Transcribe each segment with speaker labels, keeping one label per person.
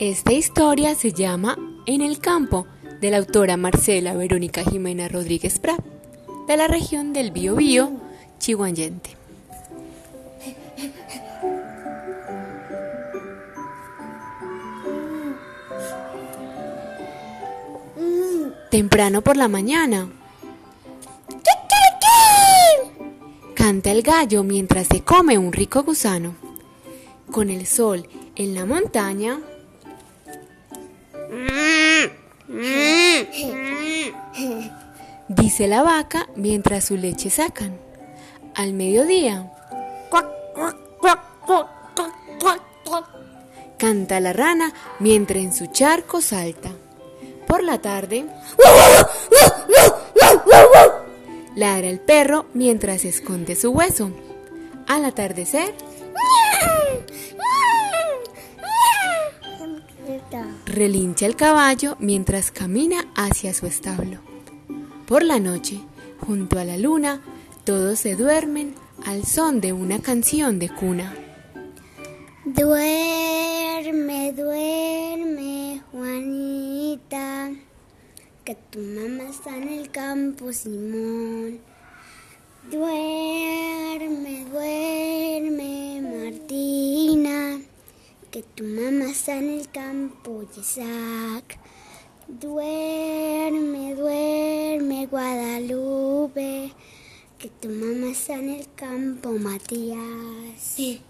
Speaker 1: Esta historia se llama En el campo, de la autora Marcela Verónica Jimena Rodríguez Prat, de la región del Biobío, Chihuayente. Temprano por la mañana. Canta el gallo mientras se come un rico gusano. Con el sol en la montaña. Dice la vaca mientras su leche sacan. Al mediodía. Canta la rana mientras en su charco salta. Por la tarde, ladra el perro mientras esconde su hueso. Al atardecer, relincha el caballo mientras camina hacia su establo. Por la noche, junto a la luna, todos se duermen al son de una canción de cuna.
Speaker 2: Duerme, duerme, Juanita, que tu mamá está en el campo, Simón. Duerme, duerme, tu mamá está en el campo, Isaac. Duerme, duerme, Guadalupe, que tu mamá está en el campo, Matías. Sí.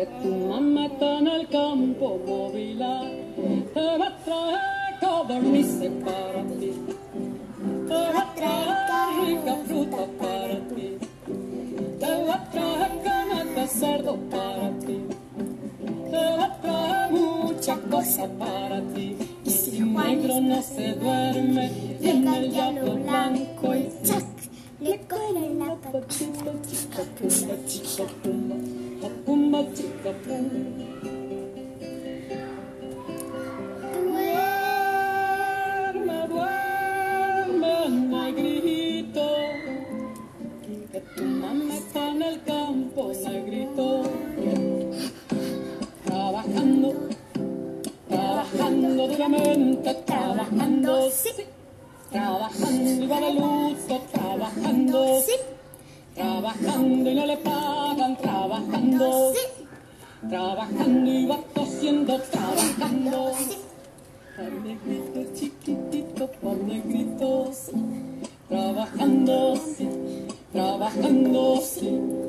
Speaker 3: Que tu mamá está en el campo, movila. Te va a traer codornices para ti. Te va a traer rica fruta para ti. Te va a traer carne de cerdo para ti. Te va a traer muchas cosas para ti. Y si un negro no se duerme, viene el diablo blanco y chac.
Speaker 2: Le coge la
Speaker 3: Pumba, chica, chica, chica, pumba. Duerme, duerme, negrito, que tu mamá está en el campo, negrito. Trabajando, trabajando duramente, trabajando, sí. Trabajando y va la luz, trabajando,
Speaker 2: Sí,
Speaker 3: trabajando y no le pagan, trabajando, trabajando y va tosiendo, trabajando.
Speaker 2: sí.
Speaker 3: Para negrito chiquitito, para negrito, sí. trabajando, sí, trabajando, sí.